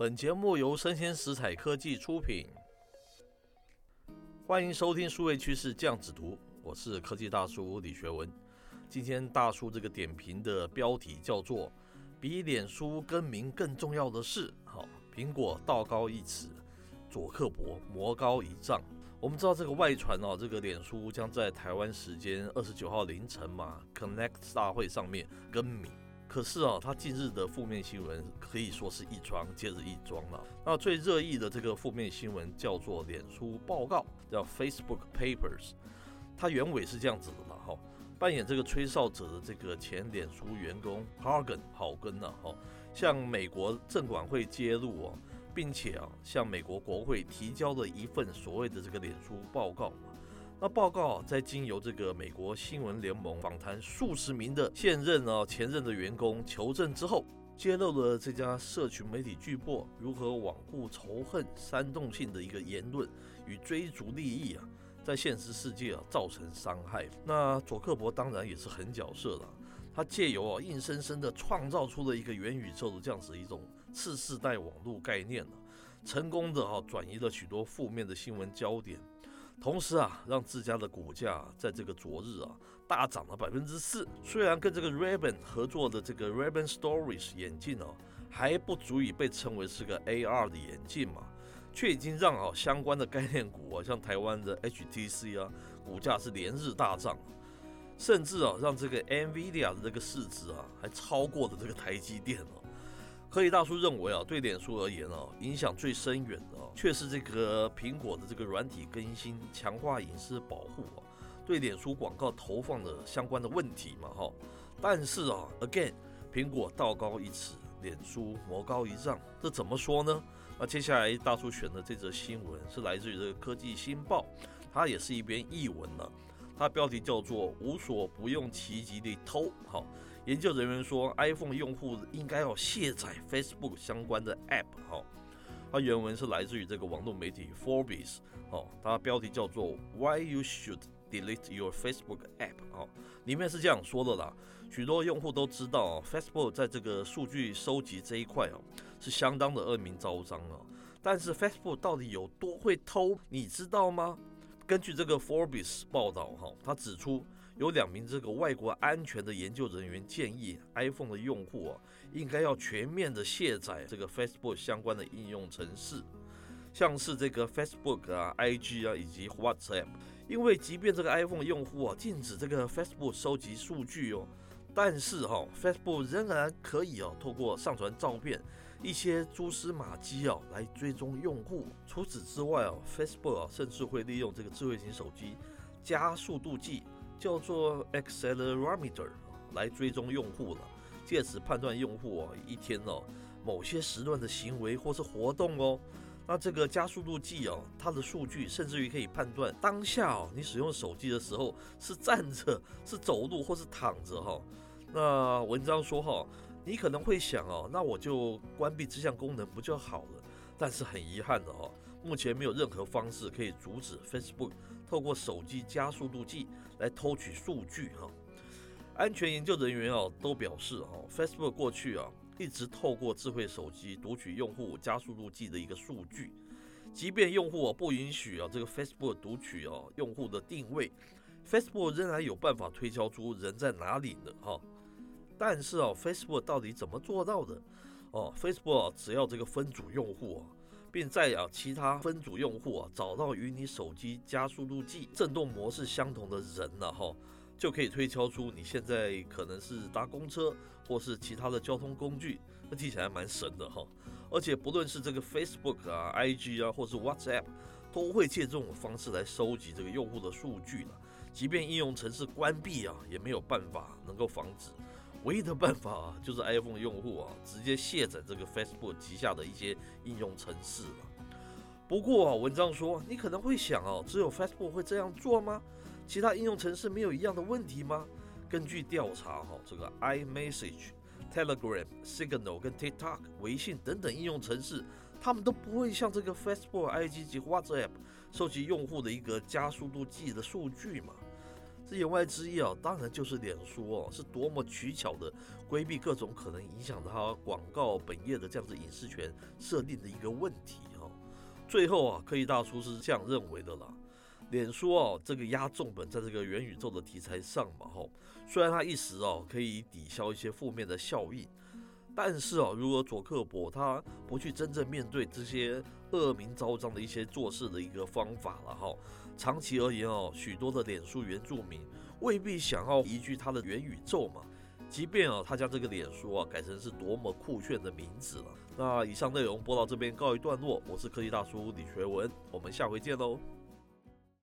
本节目由生鲜食材科技出品，欢迎收听数位趋势酱子读，我是科技大叔李学文。今天大叔这个点评的标题叫做“比脸书更名更重要的是”，好，苹果道高一尺，祖克伯魔高一丈。我们知道这个外传哦，这个脸书将在台湾时间二十九号凌晨嘛，Connect 大会上面更名。可是啊，他近日的负面新闻可以说是一桩接着一桩了。那最热议的这个负面新闻叫做脸书报告，叫 Facebook Papers。它原委是这样子的嘛，哈，扮演这个吹哨者的这个前脸书员工 Hargan 郝根呐，哈，向美国证管会揭露哦，并且啊，向美国国会提交了一份所谓的这个脸书报告。那报告，在经由这个美国新闻联盟访谈数十名的现任啊、前任的员工求证之后，揭露了这家社群媒体巨擘如何罔顾仇恨、煽动性的一个言论与追逐利益啊，在现实世界啊造成伤害。那佐克伯当然也是很角色了，他借由啊硬生生的创造出了一个元宇宙的这样子一种次世代网络概念呢，成功的啊转移了许多负面的新闻焦点。同时啊，让自家的股价在这个昨日啊大涨了百分之四。虽然跟这个 Ray-Ban 合作的这个 Ray-Ban Stories 眼镜哦还不足以被称为是个 AR 的眼镜嘛，却已经让啊相关的概念股啊，像台湾的 HTC 啊，股价是连日大涨，甚至啊让这个 NVIDIA 的这个市值啊还超过了这个台积电哦。科技大叔认为啊，对脸书而言啊，影响最深远的却是这个苹果的这个软体更新，强化隐私保护啊，对脸书广告投放的相关的问题嘛哈。但是啊，again，苹果道高一尺，脸书魔高一丈，这怎么说呢？那接下来大叔选的这则新闻是来自于这个科技新报，它也是一篇译文了，它标题叫做“无所不用其极的偷”哈。研究人员说，iPhone 用户应该要卸载 Facebook 相关的 App。哈，它原文是来自于这个网络媒体 Forbes。哦，它标题叫做 Why You Should Delete Your Facebook App。哦，里面是这样说的啦。许多用户都知道，Facebook 在这个数据收集这一块哦，是相当的恶名昭彰啊。但是 Facebook 到底有多会偷，你知道吗？根据这个 Forbes 报道，哈，他指出。有两名这个外国安全的研究人员建议，iPhone 的用户啊，应该要全面的卸载这个 Facebook 相关的应用程式，像是这个 Facebook 啊、IG 啊以及 WhatsApp。因为即便这个 iPhone 用户啊禁止这个 Facebook 收集数据哦，但是哈、，Facebook 仍然可以哦、透过上传照片、一些蛛丝马迹哦、来追踪用户。除此之外哦、，Facebook 甚至会利用这个智慧型手机加速度计。叫做 accelerometer 来追踪用户了，借此判断用户哦一天哦某些时段的行为或是活动哦。那这个加速度计哦，它的数据甚至于可以判断当下哦你使用手机的时候是站着、是走路或是躺着哈。那文章说哈，你可能会想哦，那我就关闭这项功能不就好了？但是很遗憾的哈，目前没有任何方式可以阻止 Facebook 透过手机加速度计来偷取数据哈。安全研究人员哦都表示哦，Facebook 过去啊一直透过智慧手机读取用户加速度计的一个数据，即便用户啊不允许啊这个 Facebook 读取啊用户的定位，Facebook 仍然有办法推敲出人在哪里呢哈。但是啊，Facebook 到底怎么做到的？哦，Facebook 只要这个分组用户啊，并在啊其他分组用户啊找到与你手机加速度计震动模式相同的人了哈，就可以推敲出你现在可能是搭公车或是其他的交通工具，那听起来蛮神的哈。而且不论是这个 Facebook 啊、IG 啊，或是 WhatsApp，都会借这种方式来收集这个用户的数据了。即便应用程式关闭啊，也没有办法能够防止。唯一的办法啊，就是 iPhone 用户啊，直接卸载这个 Facebook 旗下的一些应用程式了。不过啊，文章说，你可能会想哦，只有 Facebook 会这样做吗？其他应用程式没有一样的问题吗？根据调查哈，这个 iMessage、Telegram、Signal 跟 TikTok、微信等等应用程式，他们都不会像这个 Facebook、IG 及 WhatsApp 收集用户的一个加速度计的数据嘛。这言外之意啊，当然就是脸书哦，是多么取巧的规避各种可能影响它广告本页的这样子隐私权设定的一个问题哈。最后啊，科技大叔是这样认为的啦。脸书哦，这个押重本在这个元宇宙的题材上嘛哈，虽然它一时哦可以抵消一些负面的效应，但是哦，如果佐克伯他不去真正面对这些恶名昭彰的一些做事的一个方法了哈。长期而言哦，许多的脸书原住民未必想要移居他的元宇宙嘛。即便哦，他将这个脸书啊改成是多么酷炫的名字了。那以上内容播到这边告一段落，我是科技大叔李学文，我们下回见喽。